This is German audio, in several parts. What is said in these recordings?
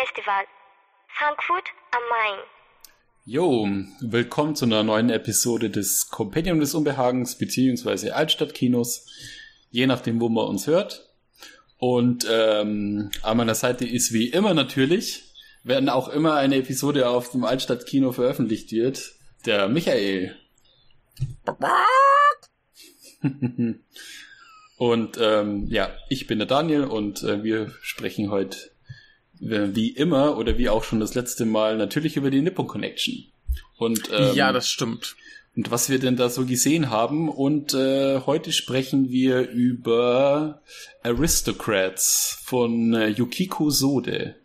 Filmfestival, Frankfurt am Main. Jo, willkommen zu einer neuen Episode des Compendium des Unbehagens beziehungsweise Altstadtkinos, je nachdem, wo man uns hört. Und ähm, an meiner Seite ist wie immer natürlich, wenn auch immer eine Episode auf dem Altstadtkino veröffentlicht wird, der Michael. und ähm, ja, ich bin der Daniel und äh, wir sprechen heute wie immer oder wie auch schon das letzte Mal natürlich über die Nippon Connection. Und ähm, ja, das stimmt. Und was wir denn da so gesehen haben. Und äh, heute sprechen wir über Aristocrats von äh, Yukiko Sode.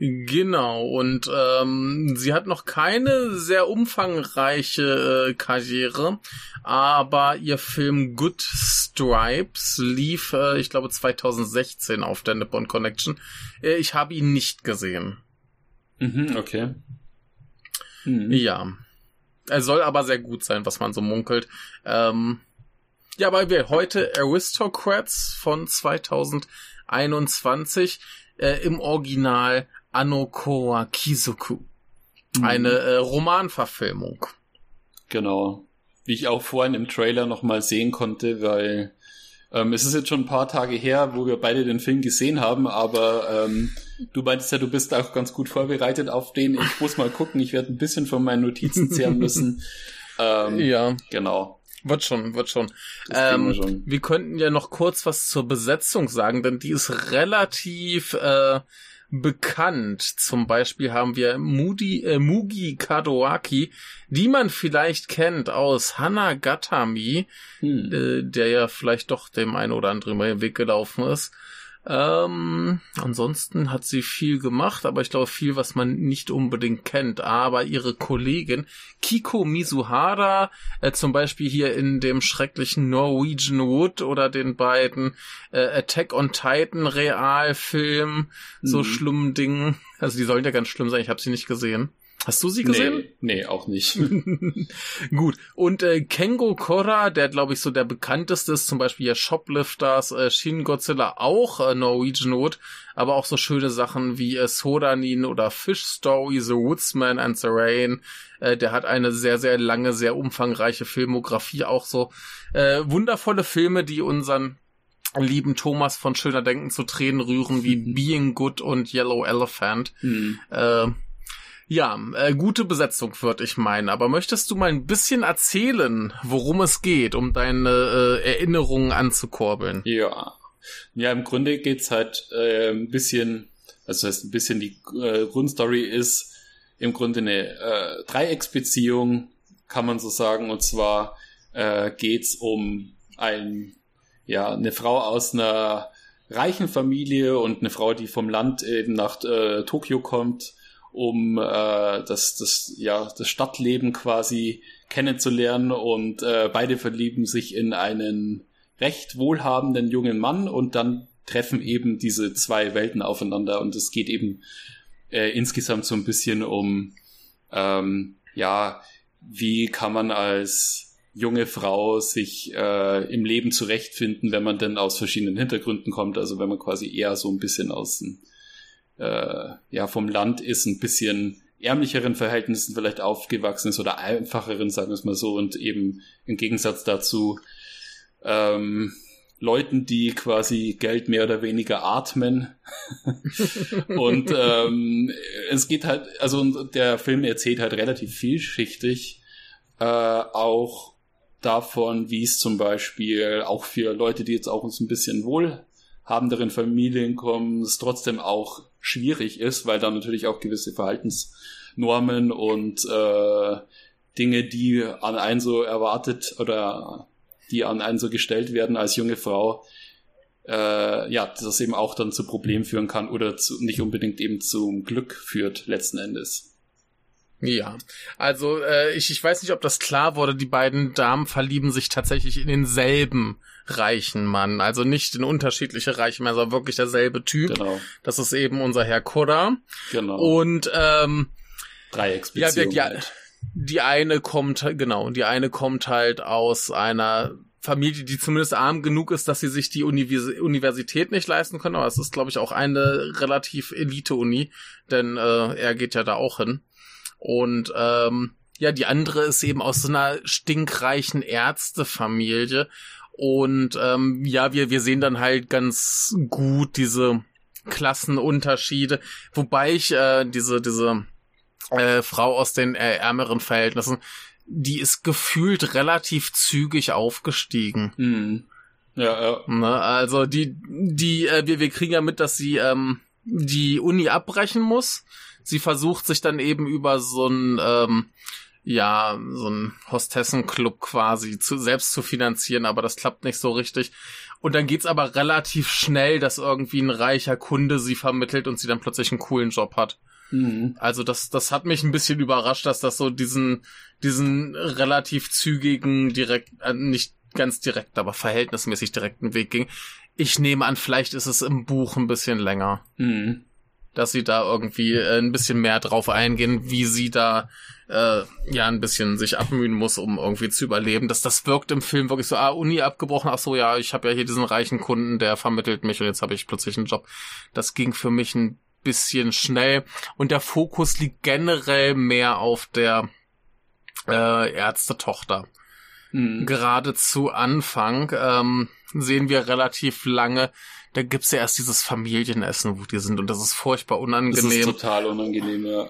Genau, und ähm, sie hat noch keine sehr umfangreiche äh, Karriere, aber ihr Film Good Stripes lief, äh, ich glaube, 2016 auf der Nippon Connection. Äh, ich habe ihn nicht gesehen. Mhm, okay. Mhm. Ja. Er soll aber sehr gut sein, was man so munkelt. Ähm, ja, weil wir heute Aristocrats von 2021 äh, im Original Anokoa Kizoku. Mhm. Eine äh, Romanverfilmung. Genau. Wie ich auch vorhin im Trailer nochmal sehen konnte, weil ähm, es ist jetzt schon ein paar Tage her, wo wir beide den Film gesehen haben, aber ähm, du meintest ja, du bist auch ganz gut vorbereitet auf den. Ich muss mal gucken, ich werde ein bisschen von meinen Notizen zehren müssen. ähm, ja. Genau. Wird schon, wird schon. Ähm, wir, schon. wir könnten ja noch kurz was zur Besetzung sagen, denn die ist relativ äh, bekannt. Zum Beispiel haben wir Moody, äh, Mugi Kadoaki, die man vielleicht kennt aus Hanagatami, hm. äh, der ja vielleicht doch dem einen oder anderen mal Weg gelaufen ist. Ähm, ansonsten hat sie viel gemacht, aber ich glaube viel, was man nicht unbedingt kennt. Aber ihre Kollegin Kiko Mizuhara, äh, zum Beispiel hier in dem schrecklichen Norwegian Wood oder den beiden äh, Attack on Titan Realfilm, mhm. so schlimmen Dingen. Also die sollen ja ganz schlimm sein, ich habe sie nicht gesehen. Hast du sie gesehen? Nee, nee auch nicht. Gut. Und äh, Kengo Kora, der glaube ich so der bekannteste ist, zum Beispiel ja Shoplifters, äh, Shin Godzilla auch äh, Norwegian Wood, aber auch so schöne Sachen wie äh, Sodanin oder Fish Story, The Woodsman and the Rain. Äh, der hat eine sehr, sehr lange, sehr umfangreiche Filmografie, auch so äh, wundervolle Filme, die unseren lieben Thomas von Schöner Denken zu Tränen rühren, wie Being Good und Yellow Elephant. Mhm. Äh, ja, äh, gute Besetzung würde ich meinen. Aber möchtest du mal ein bisschen erzählen, worum es geht, um deine äh, Erinnerungen anzukurbeln? Ja. Ja, im Grunde geht's halt äh, ein bisschen, also das heißt ein bisschen die äh, Grundstory ist im Grunde eine äh, Dreiecksbeziehung, kann man so sagen. Und zwar äh, geht's um ein, ja, eine Frau aus einer reichen Familie und eine Frau, die vom Land eben nach äh, Tokio kommt um äh, das, das, ja, das Stadtleben quasi kennenzulernen und äh, beide verlieben sich in einen recht wohlhabenden jungen Mann und dann treffen eben diese zwei Welten aufeinander und es geht eben äh, insgesamt so ein bisschen um ähm, ja, wie kann man als junge Frau sich äh, im Leben zurechtfinden, wenn man denn aus verschiedenen Hintergründen kommt, also wenn man quasi eher so ein bisschen aus dem äh, ja vom Land ist, ein bisschen ärmlicheren Verhältnissen vielleicht aufgewachsen ist oder einfacheren, sagen wir es mal so, und eben im Gegensatz dazu ähm, Leuten, die quasi Geld mehr oder weniger atmen. und ähm, es geht halt, also der Film erzählt halt relativ vielschichtig äh, auch davon, wie es zum Beispiel auch für Leute, die jetzt auch uns ein bisschen wohlhabenderen Familien kommen, es trotzdem auch schwierig ist, weil da natürlich auch gewisse Verhaltensnormen und äh, Dinge, die an einen so erwartet oder die an einen so gestellt werden als junge Frau, äh, ja, das eben auch dann zu Problemen führen kann oder zu, nicht unbedingt eben zum Glück führt letzten Endes. Ja, also äh, ich, ich weiß nicht, ob das klar wurde, die beiden Damen verlieben sich tatsächlich in denselben reichen Mann. Also nicht in unterschiedliche reiche Männer, sondern wirklich derselbe Typ. Genau. Das ist eben unser Herr Kodda. Genau. Und ähm, Dreiecksbeziehung. Ja, ja, die eine kommt, genau, die eine kommt halt aus einer Familie, die zumindest arm genug ist, dass sie sich die Universität nicht leisten können. Aber es ist, glaube ich, auch eine relativ Elite-Uni, denn äh, er geht ja da auch hin. Und ähm, ja, die andere ist eben aus so einer stinkreichen Ärztefamilie. Und ähm, ja, wir, wir sehen dann halt ganz gut diese Klassenunterschiede, wobei ich äh, diese, diese äh, Frau aus den äh, ärmeren Verhältnissen, die ist gefühlt relativ zügig aufgestiegen. Mhm. Ja, ja. Ne, also die, die, äh, wir, wir kriegen ja mit, dass sie ähm, die Uni abbrechen muss. Sie versucht sich dann eben über so ein ähm, ja, so ein Hostessenclub quasi zu, selbst zu finanzieren, aber das klappt nicht so richtig. Und dann geht's aber relativ schnell, dass irgendwie ein reicher Kunde sie vermittelt und sie dann plötzlich einen coolen Job hat. Mhm. Also das, das hat mich ein bisschen überrascht, dass das so diesen, diesen relativ zügigen, direkt, äh, nicht ganz direkt, aber verhältnismäßig direkten Weg ging. Ich nehme an, vielleicht ist es im Buch ein bisschen länger. Mhm. Dass sie da irgendwie äh, ein bisschen mehr drauf eingehen, wie sie da äh, ja ein bisschen sich abmühen muss, um irgendwie zu überleben. Das, das wirkt im Film wirklich so, ah, Uni abgebrochen, ach so, ja, ich habe ja hier diesen reichen Kunden, der vermittelt mich und jetzt habe ich plötzlich einen Job. Das ging für mich ein bisschen schnell und der Fokus liegt generell mehr auf der äh, Ärztetochter. Mhm. Gerade zu Anfang ähm, sehen wir relativ lange, da gibt's ja erst dieses Familienessen, wo die sind und das ist furchtbar unangenehm. Das ist total unangenehm, ja.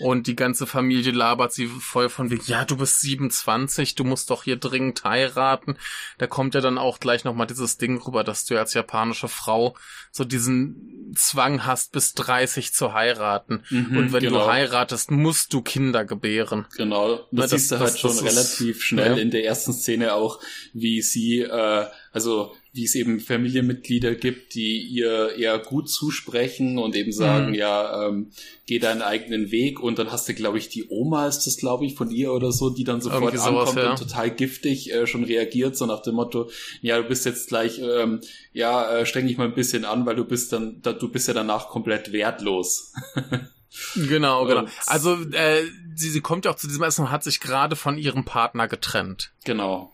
Und die ganze Familie labert sie voll von wegen, ja, du bist 27, du musst doch hier dringend heiraten. Da kommt ja dann auch gleich nochmal dieses Ding rüber, dass du als japanische Frau so diesen Zwang hast, bis 30 zu heiraten. Mhm, und wenn genau. du heiratest, musst du Kinder gebären. Genau. Das, das siehst du halt das, schon relativ schnell ja. in der ersten Szene auch, wie sie, äh, also wie es eben Familienmitglieder gibt, die ihr eher gut zusprechen und eben sagen, mhm. ja, ähm, geh deinen eigenen Weg und dann hast du, glaube ich, die Oma ist das, glaube ich, von ihr oder so, die dann sofort sowas, ankommt ja. und total giftig äh, schon reagiert, so nach dem Motto, ja, du bist jetzt gleich, ähm, ja, äh, streng dich mal ein bisschen an, weil du bist dann, da, du bist ja danach komplett wertlos. genau, genau. Also äh, sie, sie kommt ja auch zu diesem Essen und hat sich gerade von ihrem Partner getrennt. Genau.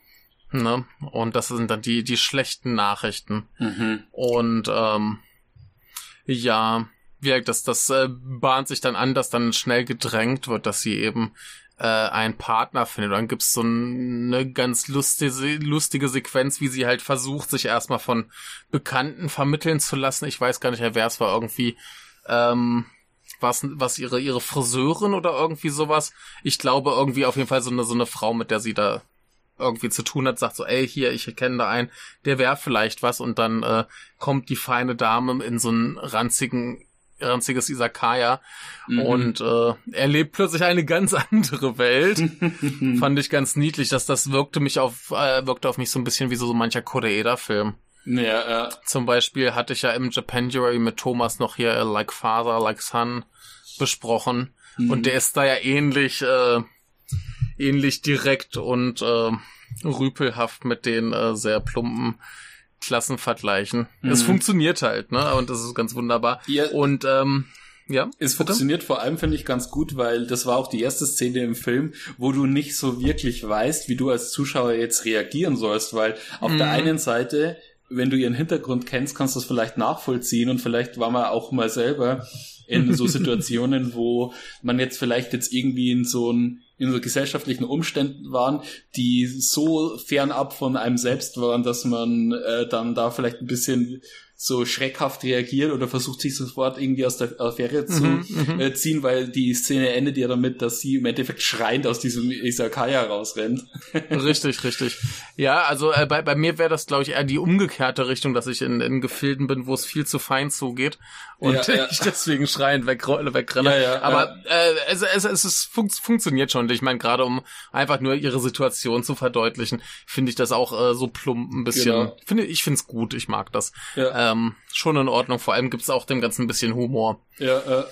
Ne? Und das sind dann die, die schlechten Nachrichten. Mhm. Und ähm, ja, wie das, das äh, bahnt sich dann an, dass dann schnell gedrängt wird, dass sie eben äh, einen Partner findet. Und dann gibt's so eine ganz lustige, lustige Sequenz, wie sie halt versucht, sich erstmal von Bekannten vermitteln zu lassen. Ich weiß gar nicht mehr, wer es war, irgendwie ähm, was, was ihre, ihre Friseurin oder irgendwie sowas. Ich glaube irgendwie auf jeden Fall so eine, so eine Frau, mit der sie da irgendwie zu tun hat, sagt so, ey, hier, ich erkenne da einen, der wäre vielleicht was und dann äh, kommt die feine Dame in so einen ranzigen ranziges Isakaya mhm. und äh, erlebt plötzlich eine ganz andere Welt. Fand ich ganz niedlich, dass das wirkte mich auf äh, wirkte auf mich so ein bisschen wie so, so mancher Koreeda-Film. Ja, ja. Zum Beispiel hatte ich ja im Japanuary mit Thomas noch hier äh, Like Father, Like Son besprochen mhm. und der ist da ja ähnlich äh, ähnlich direkt und äh, rüpelhaft mit den äh, sehr plumpen Klassenvergleichen. Mhm. Es funktioniert halt, ne? Und das ist ganz wunderbar. Ja. Und ähm, ja. Es funktioniert vor allem, finde ich, ganz gut, weil das war auch die erste Szene im Film, wo du nicht so wirklich weißt, wie du als Zuschauer jetzt reagieren sollst, weil auf mhm. der einen Seite, wenn du ihren Hintergrund kennst, kannst du es vielleicht nachvollziehen und vielleicht war man auch mal selber in so Situationen, wo man jetzt vielleicht jetzt irgendwie in so ein in so gesellschaftlichen Umständen waren, die so fernab von einem selbst waren, dass man äh, dann da vielleicht ein bisschen so schreckhaft reagiert oder versucht sich sofort irgendwie aus der Affäre zu mhm, mhm, äh, ziehen, weil die Szene endet ja damit, dass sie im Endeffekt schreiend aus diesem Isakaya rausrennt. richtig, richtig. Ja, also äh, bei, bei mir wäre das, glaube ich, eher die umgekehrte Richtung, dass ich in, in Gefilden bin, wo es viel zu fein zugeht und ja, ja. ich deswegen schreiend weg, wegrenne. Ja, Aber Äh, es, es, es, es fun funktioniert schon. Ich meine, gerade um einfach nur ihre Situation zu verdeutlichen, finde ich das auch äh, so plump ein bisschen. Genau. Finde ich finde es gut. Ich mag das. Ja. Ähm, schon in Ordnung. Vor allem gibt's auch dem Ganzen ein bisschen Humor. Ja. Äh.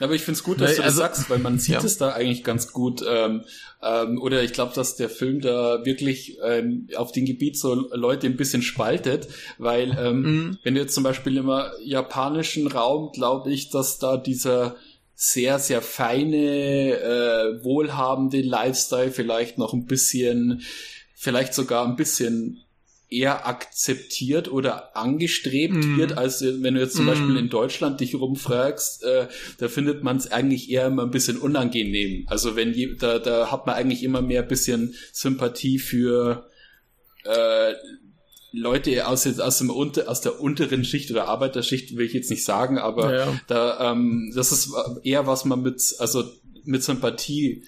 Aber ich finde es gut, dass du das also, sagst, weil man sieht ja. es da eigentlich ganz gut. Ähm, ähm, oder ich glaube, dass der Film da wirklich ähm, auf dem Gebiet so Leute ein bisschen spaltet, weil ähm, mhm. wenn du jetzt zum Beispiel im japanischen Raum, glaube ich, dass da dieser sehr, sehr feine, äh, wohlhabende Lifestyle vielleicht noch ein bisschen vielleicht sogar ein bisschen eher akzeptiert oder angestrebt mm. wird, als wenn du jetzt zum mm. Beispiel in Deutschland dich rumfragst, äh, da findet man es eigentlich eher immer ein bisschen unangenehm. Also wenn je, da, da hat man eigentlich immer mehr ein bisschen Sympathie für äh, Leute aus, aus, dem unter, aus der unteren Schicht oder Arbeiterschicht will ich jetzt nicht sagen, aber ja. da ähm, das ist eher was man mit also mit Sympathie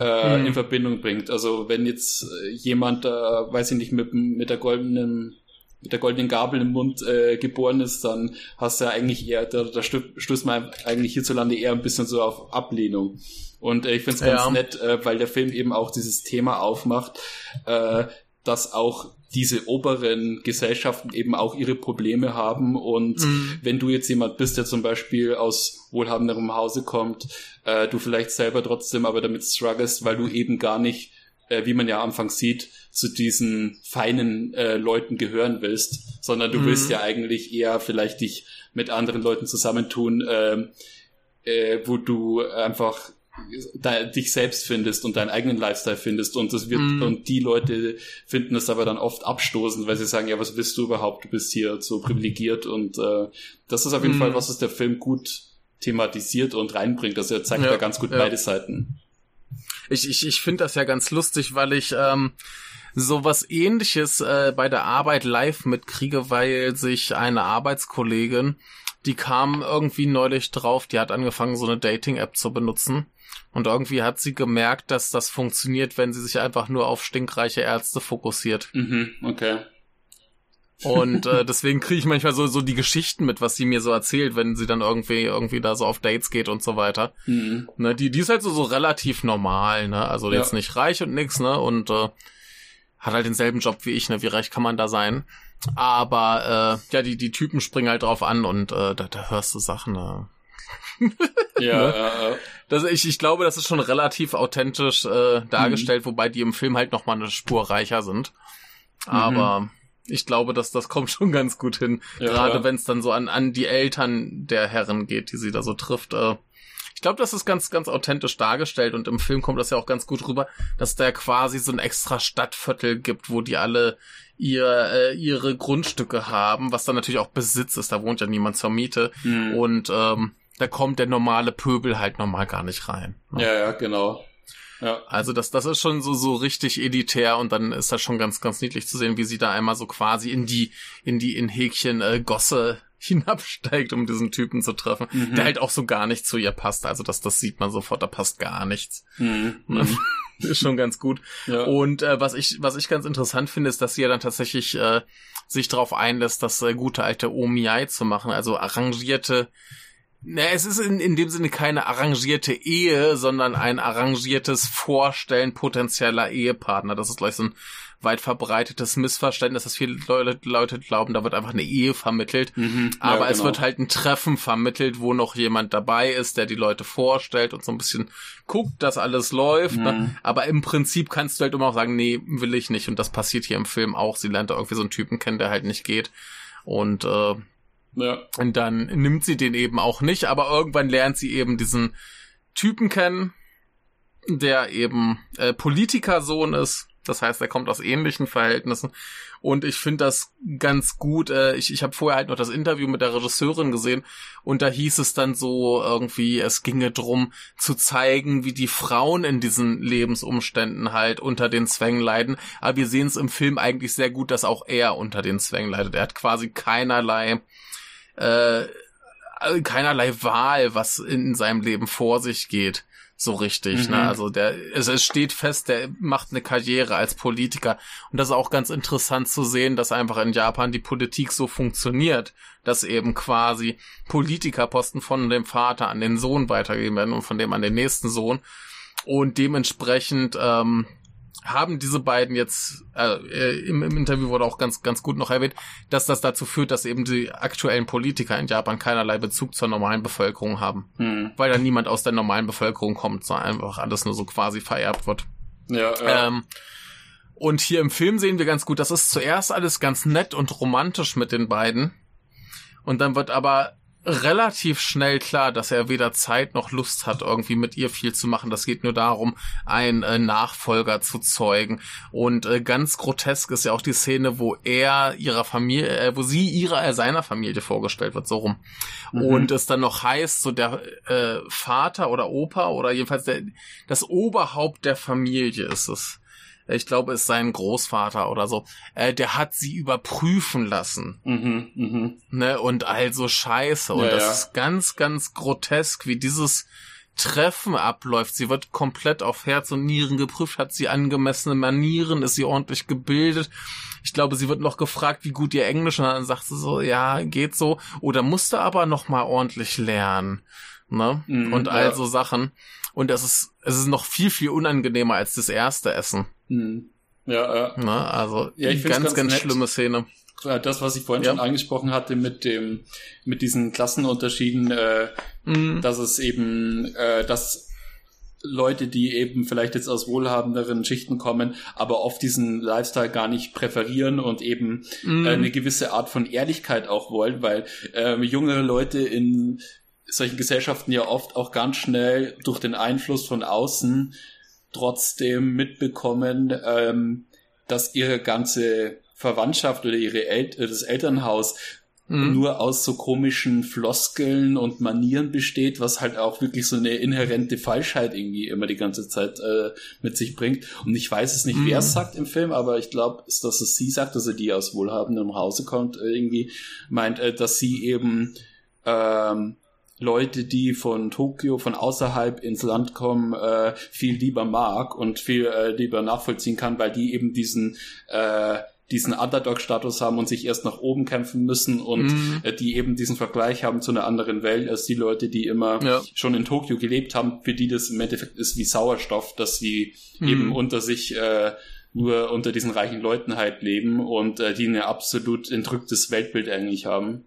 äh, mhm. in Verbindung bringt. Also wenn jetzt äh, jemand, äh, weiß ich nicht, mit, mit der goldenen mit der goldenen Gabel im Mund äh, geboren ist, dann hast du ja eigentlich eher, da, da stößt man eigentlich hierzulande eher ein bisschen so auf Ablehnung. Und äh, ich finde es ganz ja. nett, äh, weil der Film eben auch dieses Thema aufmacht, äh, dass auch diese oberen Gesellschaften eben auch ihre Probleme haben und mhm. wenn du jetzt jemand bist, der zum Beispiel aus wohlhabenderem Hause kommt, äh, du vielleicht selber trotzdem aber damit struggles, weil du eben gar nicht, äh, wie man ja anfangs sieht, zu diesen feinen äh, Leuten gehören willst, sondern du mhm. willst ja eigentlich eher vielleicht dich mit anderen Leuten zusammentun, äh, äh, wo du einfach da, dich selbst findest und deinen eigenen Lifestyle findest und das wird mm. und die Leute finden das aber dann oft abstoßend, weil sie sagen, ja, was willst du überhaupt? Du bist hier so privilegiert und äh, das ist auf jeden mm. Fall, was es der Film gut thematisiert und reinbringt. Also er zeigt ja, da ganz gut ja. beide Seiten. Ich, ich, ich finde das ja ganz lustig, weil ich ähm, sowas ähnliches äh, bei der Arbeit live mitkriege, weil sich eine Arbeitskollegin die kam irgendwie neulich drauf, die hat angefangen, so eine Dating-App zu benutzen. Und irgendwie hat sie gemerkt, dass das funktioniert, wenn sie sich einfach nur auf stinkreiche Ärzte fokussiert. Mhm, okay. Und äh, deswegen kriege ich manchmal so, so die Geschichten mit, was sie mir so erzählt, wenn sie dann irgendwie irgendwie da so auf Dates geht und so weiter. Mhm. Ne, die, die ist halt so, so relativ normal, ne? Also ja. jetzt nicht reich und nix, ne? Und äh, hat halt denselben Job wie ich, ne? Wie reich kann man da sein? Aber äh, ja, die, die Typen springen halt drauf an und äh, da, da hörst du Sachen. Ne? Ja, ne? ja, ja. Das, ich, ich glaube, das ist schon relativ authentisch äh, dargestellt, mhm. wobei die im Film halt nochmal eine Spur reicher sind. Aber mhm. ich glaube, dass das kommt schon ganz gut hin. Ja, Gerade wenn es dann so an, an die Eltern der Herren geht, die sie da so trifft. Äh, ich glaube, das ist ganz, ganz authentisch dargestellt und im Film kommt das ja auch ganz gut rüber, dass da quasi so ein extra Stadtviertel gibt, wo die alle ihr, äh, ihre Grundstücke haben, was dann natürlich auch Besitz ist, da wohnt ja niemand zur Miete mhm. und ähm, da kommt der normale Pöbel halt normal gar nicht rein. Ne? Ja, ja, genau. Ja. Also das, das ist schon so, so richtig elitär und dann ist das schon ganz, ganz niedlich zu sehen, wie sie da einmal so quasi in die, in die, in Häkchen äh, Gosse hinabsteigt, um diesen Typen zu treffen, mhm. der halt auch so gar nicht zu ihr passt. Also das, das sieht man sofort, da passt gar nichts. Mhm. ist schon ganz gut. Ja. Und äh, was ich, was ich ganz interessant finde, ist, dass sie ja dann tatsächlich äh, sich darauf einlässt, das äh, gute alte Omiai zu machen, also arrangierte na, es ist in, in dem Sinne keine arrangierte Ehe, sondern ein arrangiertes Vorstellen potenzieller Ehepartner. Das ist gleich so ein weit verbreitetes Missverständnis, dass viele Leute, Leute glauben, da wird einfach eine Ehe vermittelt. Mhm, ja, aber genau. es wird halt ein Treffen vermittelt, wo noch jemand dabei ist, der die Leute vorstellt und so ein bisschen guckt, dass alles läuft. Ne? Mhm. Ne? Aber im Prinzip kannst du halt immer auch sagen, nee, will ich nicht. Und das passiert hier im Film auch. Sie lernt da irgendwie so einen Typen kennen, der halt nicht geht. Und äh, ja. Und dann nimmt sie den eben auch nicht, aber irgendwann lernt sie eben diesen Typen kennen, der eben äh, Politikersohn ist. Das heißt, er kommt aus ähnlichen Verhältnissen. Und ich finde das ganz gut. Äh, ich ich habe vorher halt noch das Interview mit der Regisseurin gesehen und da hieß es dann so irgendwie, es ginge drum zu zeigen, wie die Frauen in diesen Lebensumständen halt unter den Zwängen leiden. Aber wir sehen es im Film eigentlich sehr gut, dass auch er unter den Zwängen leidet. Er hat quasi keinerlei äh, keinerlei Wahl, was in seinem Leben vor sich geht so richtig. Ne? Mhm. Ne? Also der, es, es steht fest, der macht eine Karriere als Politiker. Und das ist auch ganz interessant zu sehen, dass einfach in Japan die Politik so funktioniert, dass eben quasi Politikerposten von dem Vater an den Sohn weitergegeben werden und von dem an den nächsten Sohn. Und dementsprechend ähm, haben diese beiden jetzt, äh, im, im Interview wurde auch ganz, ganz gut noch erwähnt, dass das dazu führt, dass eben die aktuellen Politiker in Japan keinerlei Bezug zur normalen Bevölkerung haben. Hm. Weil da niemand aus der normalen Bevölkerung kommt, sondern einfach alles nur so quasi vererbt wird. Ja, ja. Ähm, und hier im Film sehen wir ganz gut, das ist zuerst alles ganz nett und romantisch mit den beiden. Und dann wird aber relativ schnell klar, dass er weder Zeit noch Lust hat, irgendwie mit ihr viel zu machen. Das geht nur darum, einen äh, Nachfolger zu zeugen. Und äh, ganz grotesk ist ja auch die Szene, wo er ihrer Familie, äh, wo sie ihrer äh, seiner Familie vorgestellt wird, so rum. Mhm. Und es dann noch heißt, so der äh, Vater oder Opa oder jedenfalls der, das Oberhaupt der Familie ist es ich glaube, es ist sein Großvater oder so, äh, der hat sie überprüfen lassen. Mhm, mh. ne, und also scheiße. Und ja, das ja. ist ganz, ganz grotesk, wie dieses Treffen abläuft. Sie wird komplett auf Herz und Nieren geprüft, hat sie angemessene Manieren, ist sie ordentlich gebildet. Ich glaube, sie wird noch gefragt, wie gut ihr Englisch, und dann sagt sie so, ja, geht so. Oder musste aber noch mal ordentlich lernen. Ne? Mhm, und all ja. Sachen. Und es ist, es ist noch viel, viel unangenehmer als das erste Essen. Hm. Ja, ja. Na, also ja, ich ganz, ganz, ganz schlimme Szene. Das, was ich vorhin ja. schon angesprochen hatte mit dem, mit diesen Klassenunterschieden, äh, mhm. dass es eben, äh, dass Leute, die eben vielleicht jetzt aus wohlhabenderen Schichten kommen, aber oft diesen Lifestyle gar nicht präferieren und eben mhm. äh, eine gewisse Art von Ehrlichkeit auch wollen, weil äh, jüngere Leute in solchen Gesellschaften ja oft auch ganz schnell durch den Einfluss von außen trotzdem mitbekommen, ähm, dass ihre ganze Verwandtschaft oder ihre El äh, das Elternhaus mhm. nur aus so komischen Floskeln und Manieren besteht, was halt auch wirklich so eine inhärente Falschheit irgendwie immer die ganze Zeit äh, mit sich bringt. Und ich weiß es nicht, mhm. wer es sagt im Film, aber ich glaube, dass es sie sagt, dass er die aus wohlhabendem Hause kommt, äh, irgendwie meint, äh, dass sie eben ähm, Leute, die von Tokio, von außerhalb ins Land kommen, äh, viel lieber mag und viel äh, lieber nachvollziehen kann, weil die eben diesen äh, diesen Underdog-Status haben und sich erst nach oben kämpfen müssen und mm. äh, die eben diesen Vergleich haben zu einer anderen Welt als die Leute, die immer ja. schon in Tokio gelebt haben, für die das im Endeffekt ist wie Sauerstoff, dass sie mm. eben unter sich äh, nur unter diesen reichen Leuten halt leben und äh, die ein absolut entrücktes Weltbild eigentlich haben.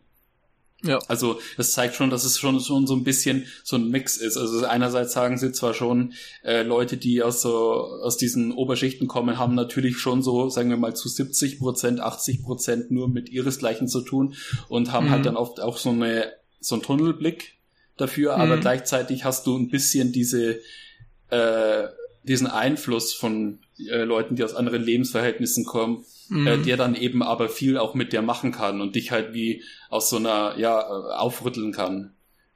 Ja. Also das zeigt schon, dass es schon, schon so ein bisschen so ein Mix ist. Also einerseits sagen sie zwar schon, äh, Leute, die aus so aus diesen Oberschichten kommen, haben natürlich schon so, sagen wir mal, zu 70 Prozent, 80 Prozent nur mit ihresgleichen zu tun und haben halt mhm. halt dann oft auch so eine so einen Tunnelblick dafür, mhm. aber gleichzeitig hast du ein bisschen diese äh, diesen Einfluss von äh, Leuten, die aus anderen Lebensverhältnissen kommen, mhm. äh, der dann eben aber viel auch mit dir machen kann und dich halt wie aus so einer, ja, äh, aufrütteln kann.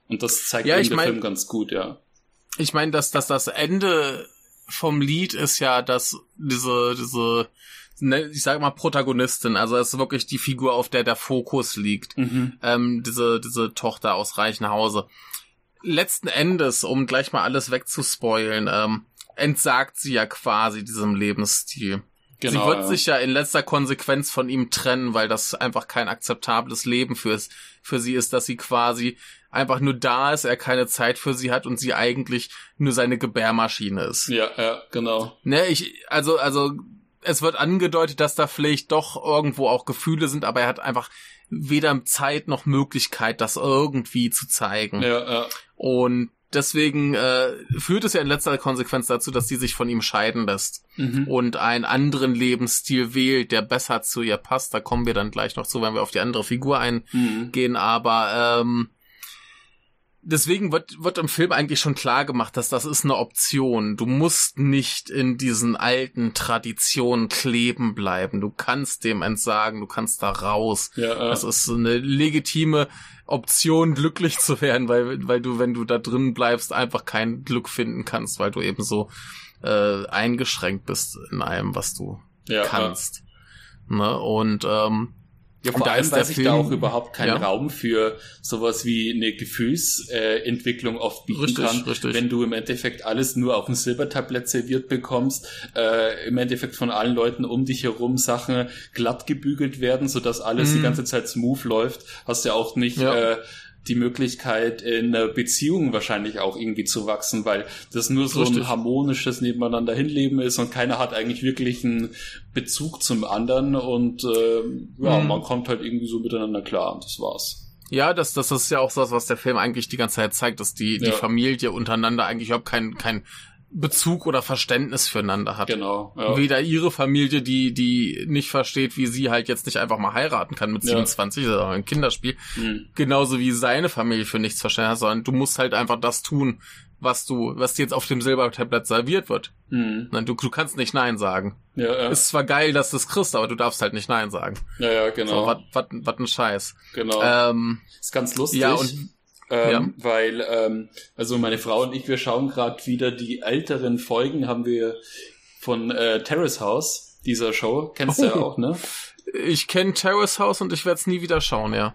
Und das zeigt ja, der mein, Film ganz gut, ja. Ich meine, dass, dass das Ende vom Lied ist ja, dass diese, diese, ne, ich sage mal Protagonistin, also es ist wirklich die Figur, auf der der Fokus liegt, mhm. ähm, diese, diese Tochter aus Reichenhause. Letzten Endes, um gleich mal alles wegzuspoilen, ähm, entsagt sie ja quasi diesem Lebensstil. Genau, sie wird ja. sich ja in letzter Konsequenz von ihm trennen, weil das einfach kein akzeptables Leben für, für sie ist, dass sie quasi einfach nur da ist, er keine Zeit für sie hat und sie eigentlich nur seine Gebärmaschine ist. Ja, ja, genau. Ne, ich, also, also, es wird angedeutet, dass da vielleicht doch irgendwo auch Gefühle sind, aber er hat einfach weder Zeit noch Möglichkeit, das irgendwie zu zeigen. Ja, ja. Und deswegen äh, führt es ja in letzter Konsequenz dazu, dass sie sich von ihm scheiden lässt mhm. und einen anderen Lebensstil wählt, der besser zu ihr passt. Da kommen wir dann gleich noch zu, wenn wir auf die andere Figur eingehen. Mhm. Aber ähm, deswegen wird, wird im Film eigentlich schon klar gemacht, dass das ist eine Option. Du musst nicht in diesen alten Traditionen kleben bleiben. Du kannst dem entsagen, du kannst da raus. Ja, äh. Das ist eine legitime Option, glücklich zu werden, weil, weil du, wenn du da drin bleibst, einfach kein Glück finden kannst, weil du eben so äh, eingeschränkt bist in allem, was du ja, kannst. Ja. Ne? Und ähm, ja, vor allem, weil sich Film, da auch überhaupt kein ja. Raum für sowas wie eine Gefühlsentwicklung äh, oft bieten richtig, kann. Richtig. Wenn du im Endeffekt alles nur auf dem Silbertablett serviert bekommst, äh, im Endeffekt von allen Leuten um dich herum Sachen glatt gebügelt werden, sodass alles mhm. die ganze Zeit smooth läuft, hast du ja auch nicht ja. äh, die Möglichkeit, in einer Beziehung wahrscheinlich auch irgendwie zu wachsen, weil das nur so Richtig. ein harmonisches Nebeneinander hinleben ist und keiner hat eigentlich wirklich einen Bezug zum anderen und äh, ja, mhm. man kommt halt irgendwie so miteinander klar und das war's. Ja, das, das ist ja auch so was, was der Film eigentlich die ganze Zeit zeigt, dass die, die ja. Familie untereinander eigentlich überhaupt kein, kein Bezug oder Verständnis füreinander hat. Genau. Ja. Weder ihre Familie, die die nicht versteht, wie sie halt jetzt nicht einfach mal heiraten kann mit 27, ja. sondern ein Kinderspiel, mhm. genauso wie seine Familie für nichts verstehen hat, sondern du musst halt einfach das tun, was du, was dir jetzt auf dem Silbertablett serviert wird. Mhm. Du, du kannst nicht Nein sagen. Ja, ja. Ist zwar geil, dass du es kriegst, aber du darfst halt nicht Nein sagen. Ja, ja, genau. So, was ein Scheiß. Genau. Ähm, ist ganz lustig. Ja, und ähm, ja. Weil, ähm, also meine Frau und ich, wir schauen gerade wieder die älteren Folgen, haben wir von äh, Terrace House, dieser Show. Kennst du ja auch, ne? Ich kenne Terrace House und ich werde es nie wieder schauen, ja.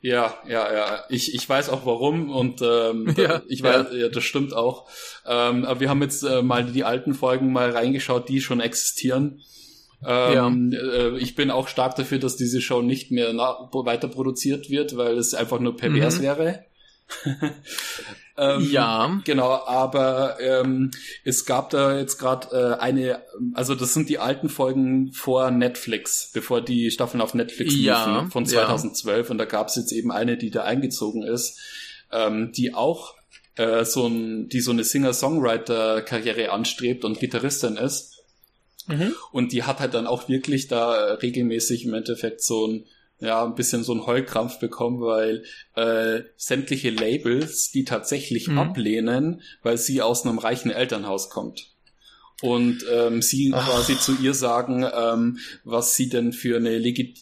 Ja, ja, ja. Ich, ich weiß auch warum und ähm, ja, ich weiß, ja. ja. das stimmt auch. Ähm, aber wir haben jetzt äh, mal die alten Folgen mal reingeschaut, die schon existieren. Ähm, ja. äh, ich bin auch stark dafür, dass diese Show nicht mehr weiter produziert wird, weil es einfach nur pervers mhm. wäre. ähm, ja. Genau, aber ähm, es gab da jetzt gerade äh, eine, also das sind die alten Folgen vor Netflix, bevor die Staffeln auf Netflix ja, liefen, von 2012 ja. und da gab es jetzt eben eine, die da eingezogen ist, ähm, die auch äh, so ein, die so eine Singer-Songwriter-Karriere anstrebt und Gitarristin ist. Mhm. Und die hat halt dann auch wirklich da regelmäßig im Endeffekt so ein ja, ein bisschen so ein Heulkrampf bekommen, weil äh, sämtliche Labels die tatsächlich mhm. ablehnen, weil sie aus einem reichen Elternhaus kommt. Und ähm, sie Ach. quasi zu ihr sagen, ähm, was sie denn für eine Legit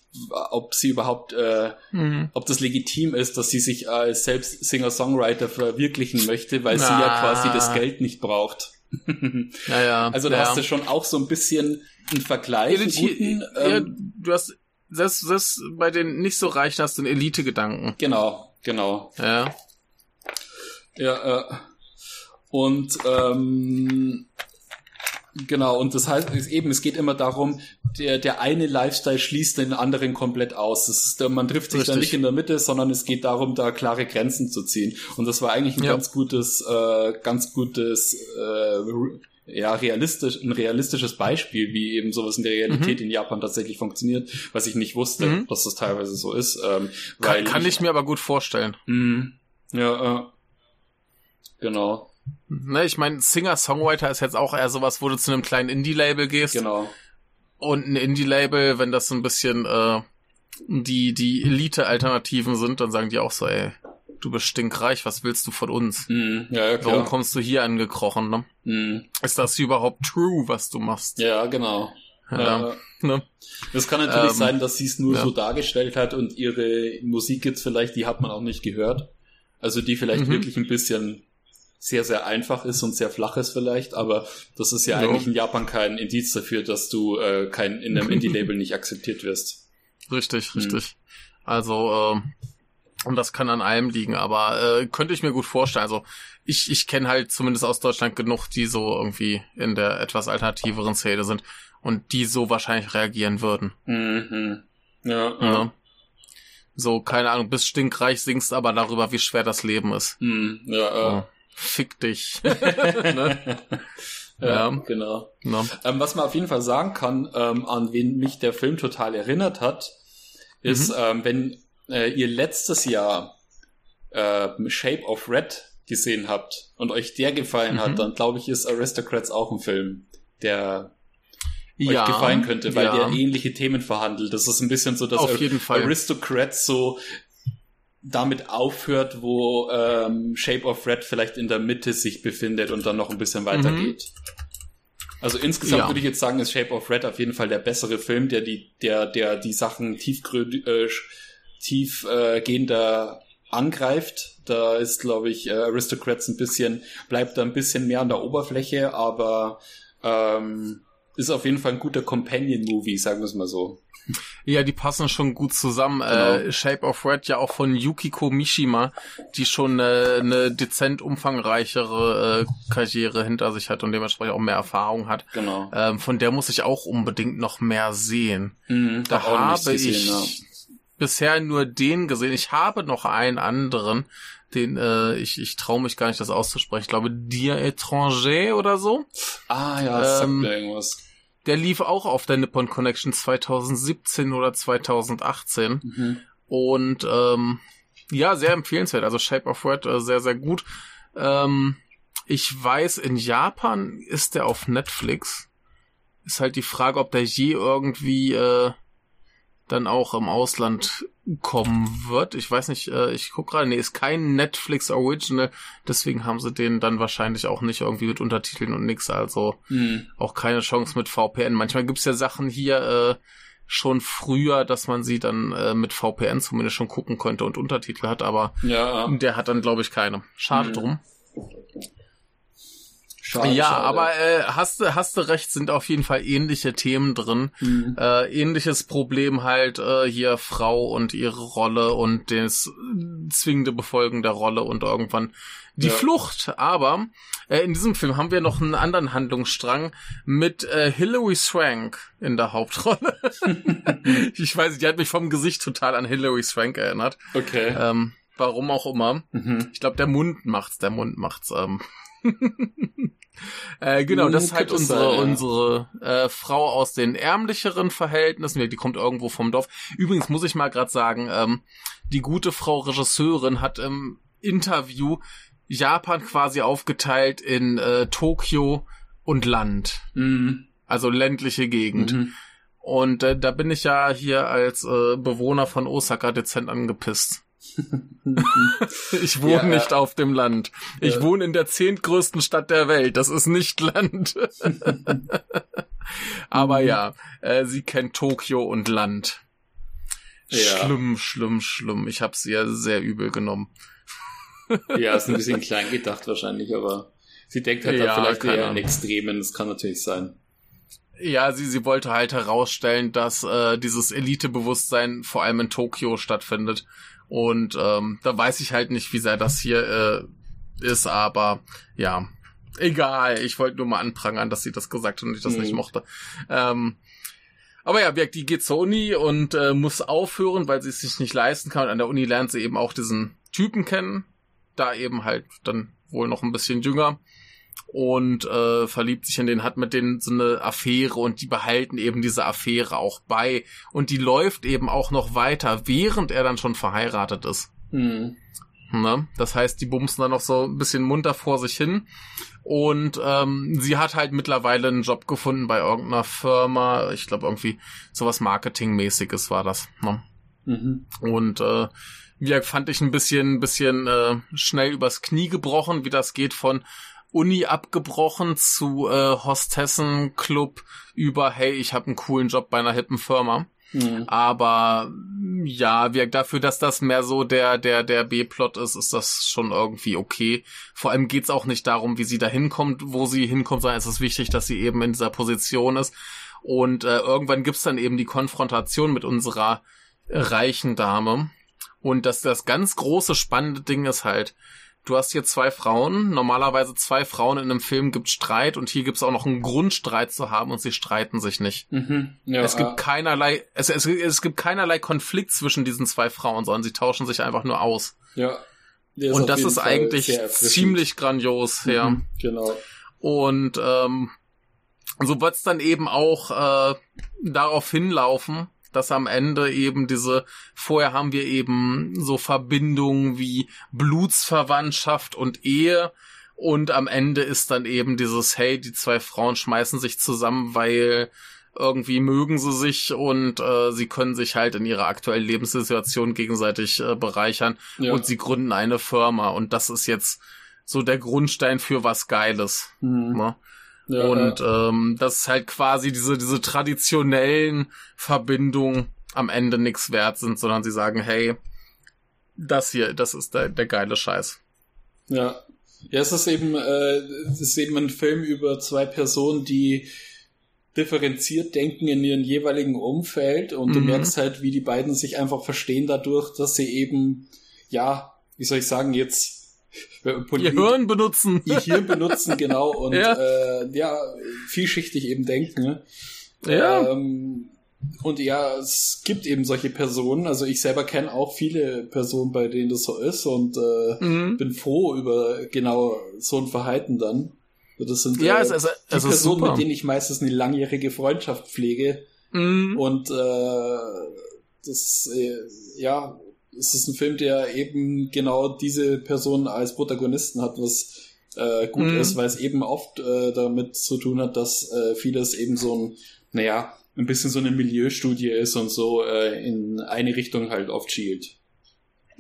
ob sie überhaupt, äh, mhm. ob das legitim ist, dass sie sich als selbst Singer-Songwriter verwirklichen möchte, weil ah. sie ja quasi das Geld nicht braucht. ja, ja. Also da ja. hast du schon auch so ein bisschen einen Vergleich. Eliti guten, ähm, ja, du hast das, das bei den nicht so reichen hast du einen Elite-Gedanken. Genau, genau. Ja. Ja, äh, und ähm, Genau, und das heißt eben, es geht immer darum, der, der eine Lifestyle schließt den anderen komplett aus. Ist, man trifft sich Richtig. da nicht in der Mitte, sondern es geht darum, da klare Grenzen zu ziehen. Und das war eigentlich ein ja. ganz gutes, äh, ganz gutes, äh, ja, realistisch, ein realistisches Beispiel, wie eben sowas in der Realität mhm. in Japan tatsächlich funktioniert, was ich nicht wusste, mhm. dass das teilweise so ist. Ähm, kann, kann ich, ich, mir aber gut vorstellen. Mh, ja, äh, genau. Ne, ich meine, Singer-Songwriter ist jetzt auch eher sowas, wo du zu einem kleinen Indie-Label gehst. Genau. Und ein Indie-Label, wenn das so ein bisschen äh, die, die Elite-Alternativen sind, dann sagen die auch so, ey, du bist stinkreich, was willst du von uns? Mm, ja, klar. Warum kommst du hier angekrochen, ne? Mm. Ist das überhaupt true, was du machst? Ja, genau. Ja, äh, ne? Das kann natürlich ähm, sein, dass sie es nur ja. so dargestellt hat und ihre Musik jetzt vielleicht, die hat man auch nicht gehört. Also die vielleicht mhm. wirklich ein bisschen sehr, sehr einfach ist und sehr flach ist vielleicht, aber das ist ja, ja. eigentlich in Japan kein Indiz dafür, dass du äh, kein in einem Indie-Label nicht akzeptiert wirst. Richtig, hm. richtig. Also, äh, und das kann an allem liegen, aber äh, könnte ich mir gut vorstellen. Also ich, ich kenne halt zumindest aus Deutschland genug, die so irgendwie in der etwas alternativeren Szene sind und die so wahrscheinlich reagieren würden. Mhm. Ja, ja. ja. So, keine Ahnung, bist stinkreich, singst aber darüber, wie schwer das Leben ist. Mhm. Ja, äh. Fick dich. ne? ja, ja, genau. No. Ähm, was man auf jeden Fall sagen kann, ähm, an wen mich der Film total erinnert hat, ist, mhm. ähm, wenn äh, ihr letztes Jahr äh, Shape of Red gesehen habt und euch der gefallen mhm. hat, dann glaube ich, ist Aristocrats auch ein Film, der ja, euch gefallen könnte, weil ja. der ähnliche Themen verhandelt. Das ist ein bisschen so, dass Aristocrats so damit aufhört, wo ähm, Shape of Red vielleicht in der Mitte sich befindet und dann noch ein bisschen weitergeht. Mhm. Also insgesamt ja. würde ich jetzt sagen, ist Shape of Red auf jeden Fall der bessere Film, der die, der, der die Sachen tiefgrün, äh, tiefgehender äh, angreift. Da ist, glaube ich, äh, Aristocrats ein bisschen, bleibt da ein bisschen mehr an der Oberfläche, aber ähm, ist auf jeden Fall ein guter Companion-Movie, sagen wir es mal so. Ja, die passen schon gut zusammen. Genau. Äh, Shape of Red ja auch von Yukiko Mishima, die schon äh, eine dezent umfangreichere äh, Karriere hinter sich hat und dementsprechend auch mehr Erfahrung hat. Genau. Ähm, von der muss ich auch unbedingt noch mehr sehen. Mhm, da habe gesehen, ich ja. bisher nur den gesehen. Ich habe noch einen anderen, den äh, ich, ich traue mich gar nicht, das auszusprechen. Ich glaube, Dir Étranger oder so. Ah ja, das ähm, sagt mir irgendwas. Der lief auch auf der Nippon Connection 2017 oder 2018. Mhm. Und ähm, ja, sehr empfehlenswert. Also Shape of Red äh, sehr, sehr gut. Ähm, Ich weiß, in Japan ist der auf Netflix. Ist halt die Frage, ob der je irgendwie äh, dann auch im Ausland kommen wird. Ich weiß nicht, äh, ich guck gerade, nee, ist kein Netflix Original, deswegen haben sie den dann wahrscheinlich auch nicht irgendwie mit Untertiteln und nix, also mhm. auch keine Chance mit VPN. Manchmal gibt's ja Sachen hier äh, schon früher, dass man sie dann äh, mit VPN zumindest schon gucken könnte und Untertitel hat, aber ja. der hat dann, glaube ich, keine. Schade mhm. drum. Schade, ja, schade. aber äh, hast du hast du recht, sind auf jeden Fall ähnliche Themen drin. Mhm. Äh, ähnliches Problem halt äh, hier Frau und ihre Rolle und das zwingende Befolgen der Rolle und irgendwann die ja. Flucht. Aber äh, in diesem Film haben wir noch einen anderen Handlungsstrang mit äh, Hilary Swank in der Hauptrolle. ich weiß nicht, die hat mich vom Gesicht total an Hilary Swank erinnert. Okay. Ähm, warum auch immer. Mhm. Ich glaube, der Mund macht's, der Mund macht's. Ähm. äh, genau, das ist halt unsere, sein, unsere äh, Frau aus den ärmlicheren Verhältnissen. Die kommt irgendwo vom Dorf. Übrigens muss ich mal gerade sagen, ähm, die gute Frau Regisseurin hat im Interview Japan quasi aufgeteilt in äh, Tokio und Land. Mhm. Also ländliche Gegend. Mhm. Und äh, da bin ich ja hier als äh, Bewohner von Osaka dezent angepisst. ich wohne ja, nicht auf dem Land. Ich ja. wohne in der zehntgrößten Stadt der Welt. Das ist nicht Land. Aber mhm. ja, äh, sie kennt Tokio und Land. Schlimm, schlimm, schlimm. Ich hab's ihr sehr übel genommen. ja, ist ein bisschen klein gedacht wahrscheinlich, aber sie denkt halt ja, vielleicht eher in Extremen. Das kann natürlich sein. Ja, sie, sie wollte halt herausstellen, dass äh, dieses Elitebewusstsein vor allem in Tokio stattfindet und ähm, da weiß ich halt nicht, wie sehr das hier äh, ist, aber ja, egal. Ich wollte nur mal anprangern, dass sie das gesagt hat und ich das mhm. nicht mochte. Ähm, aber ja, die geht zur Uni und äh, muss aufhören, weil sie es sich nicht leisten kann. Und an der Uni lernt sie eben auch diesen Typen kennen. Da eben halt dann wohl noch ein bisschen jünger und äh, verliebt sich in den, hat mit denen so eine Affäre und die behalten eben diese Affäre auch bei und die läuft eben auch noch weiter, während er dann schon verheiratet ist. Mhm. Ne? Das heißt, die bumsen dann noch so ein bisschen munter vor sich hin und ähm, sie hat halt mittlerweile einen Job gefunden bei irgendeiner Firma, ich glaube irgendwie sowas Marketingmäßiges war das. Ne? Mhm. Und äh, wie fand ich ein bisschen, bisschen äh, schnell übers Knie gebrochen, wie das geht von Uni abgebrochen zu äh, Hostessenclub über, hey, ich habe einen coolen Job bei einer hippen Firma. Mhm. Aber ja, wir, dafür, dass das mehr so der, der, der B-Plot ist, ist das schon irgendwie okay. Vor allem geht's auch nicht darum, wie sie da hinkommt, wo sie hinkommt, sondern es ist wichtig, dass sie eben in dieser Position ist. Und äh, irgendwann gibt's dann eben die Konfrontation mit unserer reichen Dame. Und das, das ganz große spannende Ding ist halt, du hast hier zwei Frauen. Normalerweise zwei Frauen in einem Film gibt Streit und hier gibt es auch noch einen Grundstreit zu haben und sie streiten sich nicht. Mhm, ja, es gibt keinerlei, es, es, es gibt keinerlei Konflikt zwischen diesen zwei Frauen, sondern sie tauschen sich einfach nur aus. Ja. Und das ist Fall eigentlich ziemlich grandios, mhm, ja. Genau. Und ähm, so wird's dann eben auch äh, darauf hinlaufen, dass am Ende eben diese, vorher haben wir eben so Verbindungen wie Blutsverwandtschaft und Ehe und am Ende ist dann eben dieses, hey, die zwei Frauen schmeißen sich zusammen, weil irgendwie mögen sie sich und äh, sie können sich halt in ihrer aktuellen Lebenssituation gegenseitig äh, bereichern ja. und sie gründen eine Firma und das ist jetzt so der Grundstein für was Geiles. Mhm. Ne? Ja, und. Ähm, dass halt quasi diese, diese traditionellen Verbindungen am Ende nichts wert sind, sondern sie sagen, hey, das hier, das ist der, der geile Scheiß. Ja. Ja, es ist eben, äh, es ist eben ein Film über zwei Personen, die differenziert denken in ihrem jeweiligen Umfeld und mhm. du merkst halt, wie die beiden sich einfach verstehen dadurch, dass sie eben, ja, wie soll ich sagen, jetzt ihr Hirn benutzen. Ihr Hirn benutzen, genau. Und ja, äh, ja vielschichtig eben denken. Ne? Ja. Ähm, und ja, es gibt eben solche Personen. Also ich selber kenne auch viele Personen, bei denen das so ist und äh, mhm. bin froh über genau so ein Verhalten dann. Das sind ja, äh, es, es, die es Personen, mit denen ich meistens eine langjährige Freundschaft pflege. Mhm. Und äh, das äh, ja es ist ein Film, der eben genau diese Person als Protagonisten hat, was äh, gut mhm. ist, weil es eben oft äh, damit zu tun hat, dass äh, vieles eben so ein, naja, ein bisschen so eine Milieustudie ist und so äh, in eine Richtung halt oft schielt.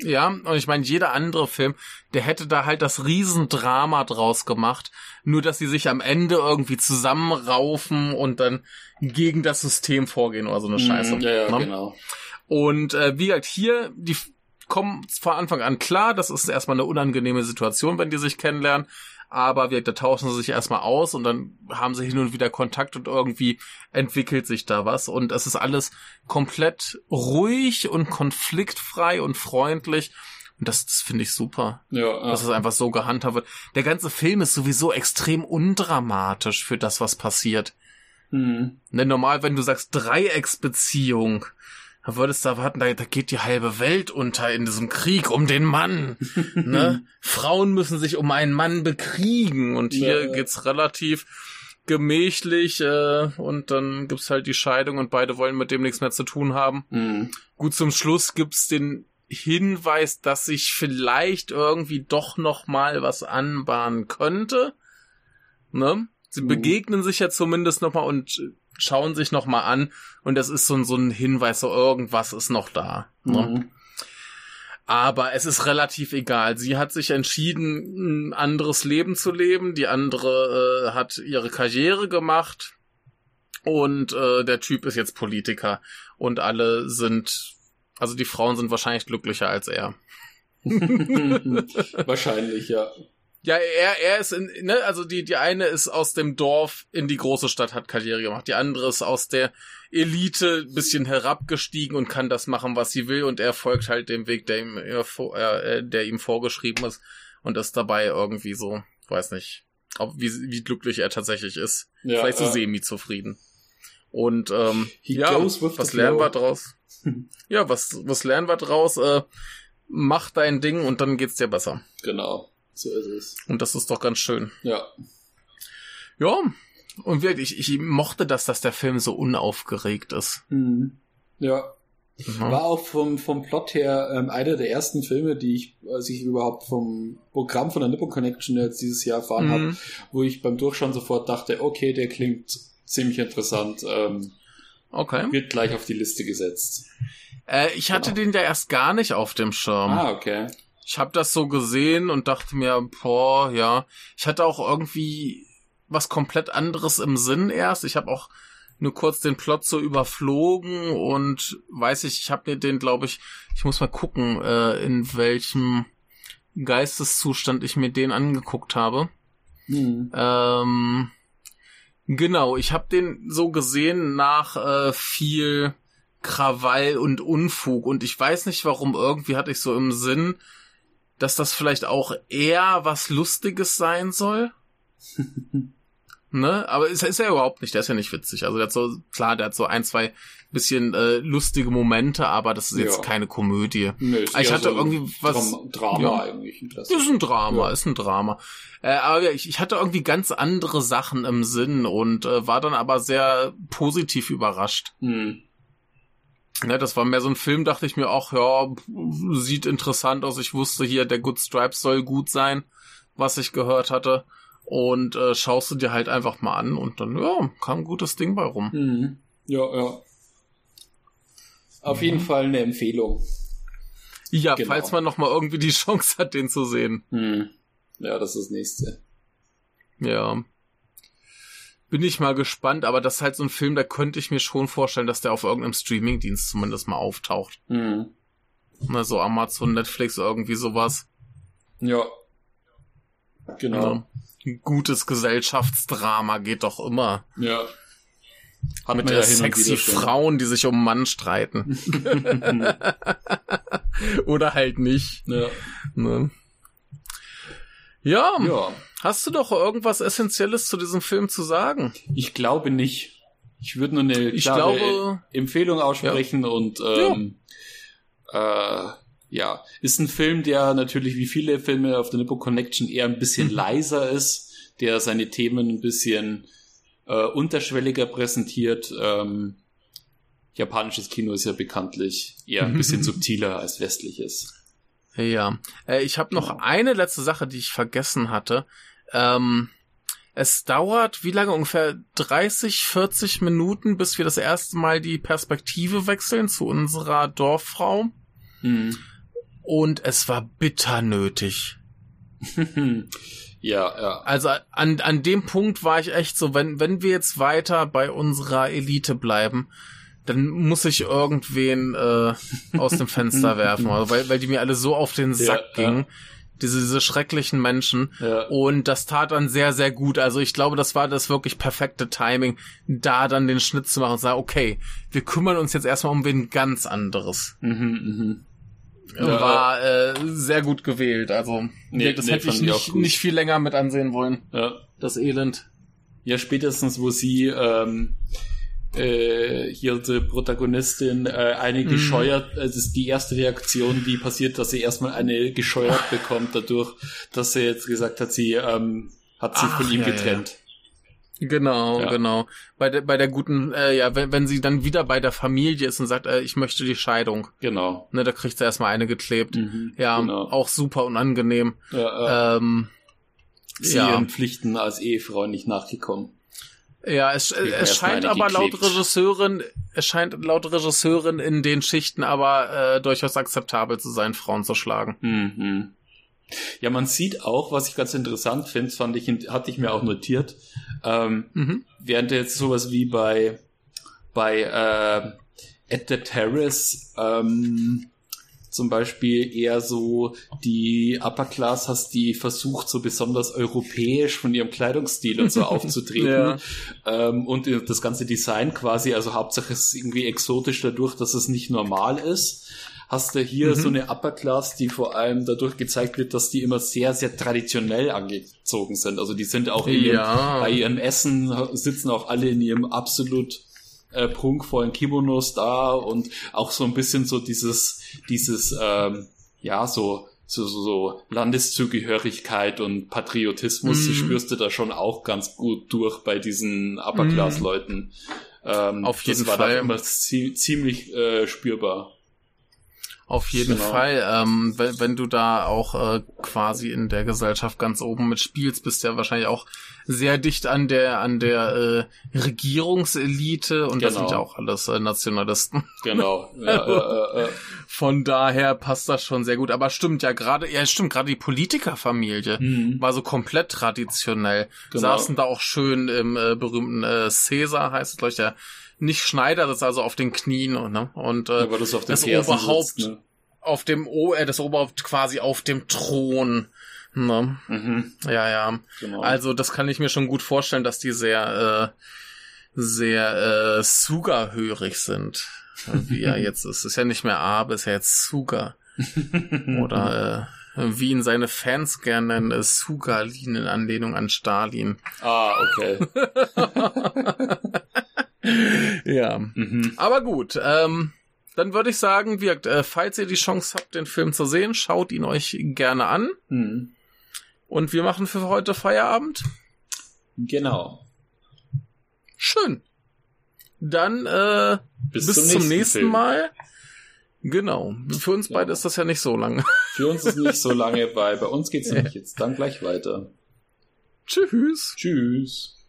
Ja, und ich meine, jeder andere Film, der hätte da halt das Riesendrama draus gemacht. Nur, dass sie sich am Ende irgendwie zusammenraufen und dann gegen das System vorgehen oder so eine mhm, Scheiße. Ja, ja, ne? genau. Und äh, wie gesagt, hier, die kommen von Anfang an klar, das ist erstmal eine unangenehme Situation, wenn die sich kennenlernen aber wir, da tauschen sie sich erstmal aus und dann haben sie hin und wieder Kontakt und irgendwie entwickelt sich da was und es ist alles komplett ruhig und konfliktfrei und freundlich. Und das, das finde ich super. Ja, ja. Dass es einfach so gehandhabt wird. Der ganze Film ist sowieso extrem undramatisch für das, was passiert. Mhm. Ne, normal, wenn du sagst Dreiecksbeziehung, da würdest du erwarten, da, da geht die halbe Welt unter in diesem Krieg um den Mann. ne? Frauen müssen sich um einen Mann bekriegen und hier ja. geht's relativ gemächlich äh, und dann gibt's halt die Scheidung und beide wollen mit dem nichts mehr zu tun haben. Mhm. Gut, zum Schluss gibt's den Hinweis, dass sich vielleicht irgendwie doch noch mal was anbahnen könnte. Ne? Sie mhm. begegnen sich ja zumindest noch mal und schauen sich noch mal an und das ist so, so ein Hinweis, so irgendwas ist noch da. Ne? Mhm. Aber es ist relativ egal. Sie hat sich entschieden, ein anderes Leben zu leben. Die andere äh, hat ihre Karriere gemacht. Und äh, der Typ ist jetzt Politiker. Und alle sind, also die Frauen sind wahrscheinlich glücklicher als er. wahrscheinlich, ja. Ja, er, er ist in, ne, also die, die eine ist aus dem Dorf in die große Stadt, hat Karriere gemacht. Die andere ist aus der Elite bisschen herabgestiegen und kann das machen, was sie will. Und er folgt halt dem Weg, der ihm, äh, der ihm vorgeschrieben ist. Und ist dabei irgendwie so, weiß nicht, ob, wie, wie glücklich er tatsächlich ist. Ja, Vielleicht so äh, semi-zufrieden. Und ähm, ja, was lernen wir draus? ja, was, was lernen wir draus? Äh, mach dein Ding und dann geht's dir besser. Genau. So ist es. Und das ist doch ganz schön. Ja. Ja. Und wirklich, ich, mochte das, dass der Film so unaufgeregt ist. Mhm. Ja. Mhm. War auch vom, vom Plot her ähm, einer der ersten Filme, die ich, als ich überhaupt vom Programm von der Nippon Connection jetzt dieses Jahr erfahren mhm. habe, wo ich beim Durchschauen sofort dachte, okay, der klingt ziemlich interessant. Ähm, okay. Wird gleich auf die Liste gesetzt. Äh, ich hatte genau. den ja erst gar nicht auf dem Schirm. Ah, okay ich habe das so gesehen und dachte mir, boah, ja. Ich hatte auch irgendwie was komplett anderes im Sinn erst. Ich habe auch nur kurz den Plot so überflogen und weiß ich, ich habe mir den, glaube ich, ich muss mal gucken, äh, in welchem Geisteszustand ich mir den angeguckt habe. Mhm. Ähm, genau, ich habe den so gesehen nach äh, viel Krawall und Unfug und ich weiß nicht warum, irgendwie hatte ich so im Sinn, dass das vielleicht auch eher was Lustiges sein soll. ne? Aber es ist ja überhaupt nicht, der ist ja nicht witzig. Also der hat so, klar, der hat so ein, zwei bisschen äh, lustige Momente, aber das ist jetzt ja. keine Komödie. Nee, ich hatte so irgendwie was. Dram Drama ja, eigentlich. Das ist ein Drama, ja. ist ein Drama. Äh, aber ich, ich hatte irgendwie ganz andere Sachen im Sinn und äh, war dann aber sehr positiv überrascht. Hm. Ne, das war mehr so ein Film, dachte ich mir auch, ja, sieht interessant aus. Ich wusste hier, der Good Stripes soll gut sein, was ich gehört hatte. Und äh, schaust du dir halt einfach mal an und dann, ja, kam ein gutes Ding bei rum. Mhm. Ja, ja. Auf mhm. jeden Fall eine Empfehlung. Ja, genau. falls man noch mal irgendwie die Chance hat, den zu sehen. Mhm. Ja, das ist das nächste. Ja bin ich mal gespannt, aber das ist halt so ein Film, da könnte ich mir schon vorstellen, dass der auf irgendeinem Streamingdienst zumindest mal auftaucht. Mhm. Na, so Amazon, Netflix, irgendwie sowas. Ja. Genau. Ja. Ein gutes Gesellschaftsdrama geht doch immer. Ja. Hat Mit der sexy Frauen, die sich um Mann streiten. Oder halt nicht. Ja. Ne? Ja. Ja. Hast du doch irgendwas Essentielles zu diesem Film zu sagen? Ich glaube nicht. Ich würde nur eine ich glaube, Empfehlung aussprechen ja. und ähm, ja. Äh, ja, ist ein Film, der natürlich wie viele Filme auf der Nippo Connection eher ein bisschen mhm. leiser ist, der seine Themen ein bisschen äh, unterschwelliger präsentiert. Ähm, japanisches Kino ist ja bekanntlich eher ein bisschen subtiler als westliches. Ja, äh, ich habe noch eine letzte Sache, die ich vergessen hatte. Ähm, es dauert, wie lange? Ungefähr 30, 40 Minuten, bis wir das erste Mal die Perspektive wechseln zu unserer Dorffrau. Mhm. Und es war bitter nötig. ja, ja. Also an, an dem Punkt war ich echt so, wenn, wenn wir jetzt weiter bei unserer Elite bleiben, dann muss ich irgendwen äh, aus dem Fenster werfen, also weil, weil die mir alle so auf den Sack ja, gingen. Ja. Diese, diese schrecklichen Menschen. Ja. Und das tat dann sehr, sehr gut. Also ich glaube, das war das wirklich perfekte Timing, da dann den Schnitt zu machen und sagen, okay, wir kümmern uns jetzt erstmal um wen ganz anderes. Mhm, mh. Ja. War äh, sehr gut gewählt. Also nee, das nee, hätte ich nicht, nicht viel länger mit ansehen wollen. Ja. Das Elend. Ja, spätestens, wo sie ähm, äh, hier die Protagonistin äh, eine mhm. gescheuert, äh, das ist die erste Reaktion, die passiert, dass sie erstmal eine gescheuert bekommt, dadurch, dass sie jetzt gesagt hat, sie ähm, hat sich Ach, von ihm ja, getrennt. Ja. Genau, ja. genau. Bei der, bei der guten, äh, ja, wenn, wenn sie dann wieder bei der Familie ist und sagt, äh, ich möchte die Scheidung. Genau. Ne, da kriegt sie erstmal eine geklebt. Mhm, ja, genau. auch super unangenehm. Ja, äh, ähm, sie ja. ihren Pflichten als Ehefrau nicht nachgekommen. Ja, es, es scheint aber laut Regisseurin, es scheint laut Regisseurin in den Schichten aber äh, durchaus akzeptabel zu sein, Frauen zu schlagen. Mhm. Ja, man sieht auch, was ich ganz interessant finde, fand ich, hatte ich mir auch notiert, ähm, mhm. während jetzt sowas wie bei bei äh, At the Terrace ähm, zum Beispiel eher so die Upper Class hast, die versucht, so besonders europäisch von ihrem Kleidungsstil und so aufzutreten. ja. ähm, und das ganze Design quasi, also Hauptsache es ist irgendwie exotisch dadurch, dass es nicht normal ist. Hast du hier mhm. so eine Upper Class, die vor allem dadurch gezeigt wird, dass die immer sehr, sehr traditionell angezogen sind. Also die sind auch in ja. ihrem, bei ihrem Essen sitzen auch alle in ihrem absolut äh, prunkvollen Kimonos da und auch so ein bisschen so dieses, dieses, ähm, ja, so, so, so, so Landeszugehörigkeit und Patriotismus mm. spürst du da schon auch ganz gut durch bei diesen Upper-Class-Leuten. Ähm, Auf jeden das war Fall. Da immer ziemlich äh, spürbar. Auf jeden genau. Fall. Ähm, wenn, wenn du da auch äh, quasi in der Gesellschaft ganz oben mitspielst, bist du ja wahrscheinlich auch sehr dicht an der an der äh, Regierungselite und genau. das sind ja auch alles äh, Nationalisten. Genau. Ja, äh, äh, Von daher passt das schon sehr gut. Aber stimmt ja gerade, ja stimmt gerade die Politikerfamilie mhm. war so komplett traditionell. Genau. Saßen da auch schön im äh, berühmten äh, Caesar heißt es glaube ich der nicht Schneider, das ist also auf den Knien ne? und äh, ja, das, das Oberhaupt sitzt, ne? auf dem o äh, das Oberhaupt quasi auf dem Thron. Ne? Mhm. Ja, ja. Genau. Also das kann ich mir schon gut vorstellen, dass die sehr äh, sehr äh, Suga-hörig sind. Wie er jetzt ist. Ist ja nicht mehr Abe, ist ja jetzt Suga. Oder äh, wie ihn seine Fans gerne nennen, äh, Sugalin in Anlehnung an Stalin. Ah, okay. ja. Mhm. Aber gut, ähm, dann würde ich sagen, wirkt, äh, falls ihr die Chance habt, den Film zu sehen, schaut ihn euch gerne an. Mhm. Und wir machen für heute Feierabend. Genau. Schön. Dann äh, bis, bis zum, nächsten, zum nächsten Mal. Genau. Für uns ja. beide ist das ja nicht so lange. Für uns ist nicht so lange, weil bei uns geht's nämlich jetzt dann gleich weiter. Tschüss. Tschüss.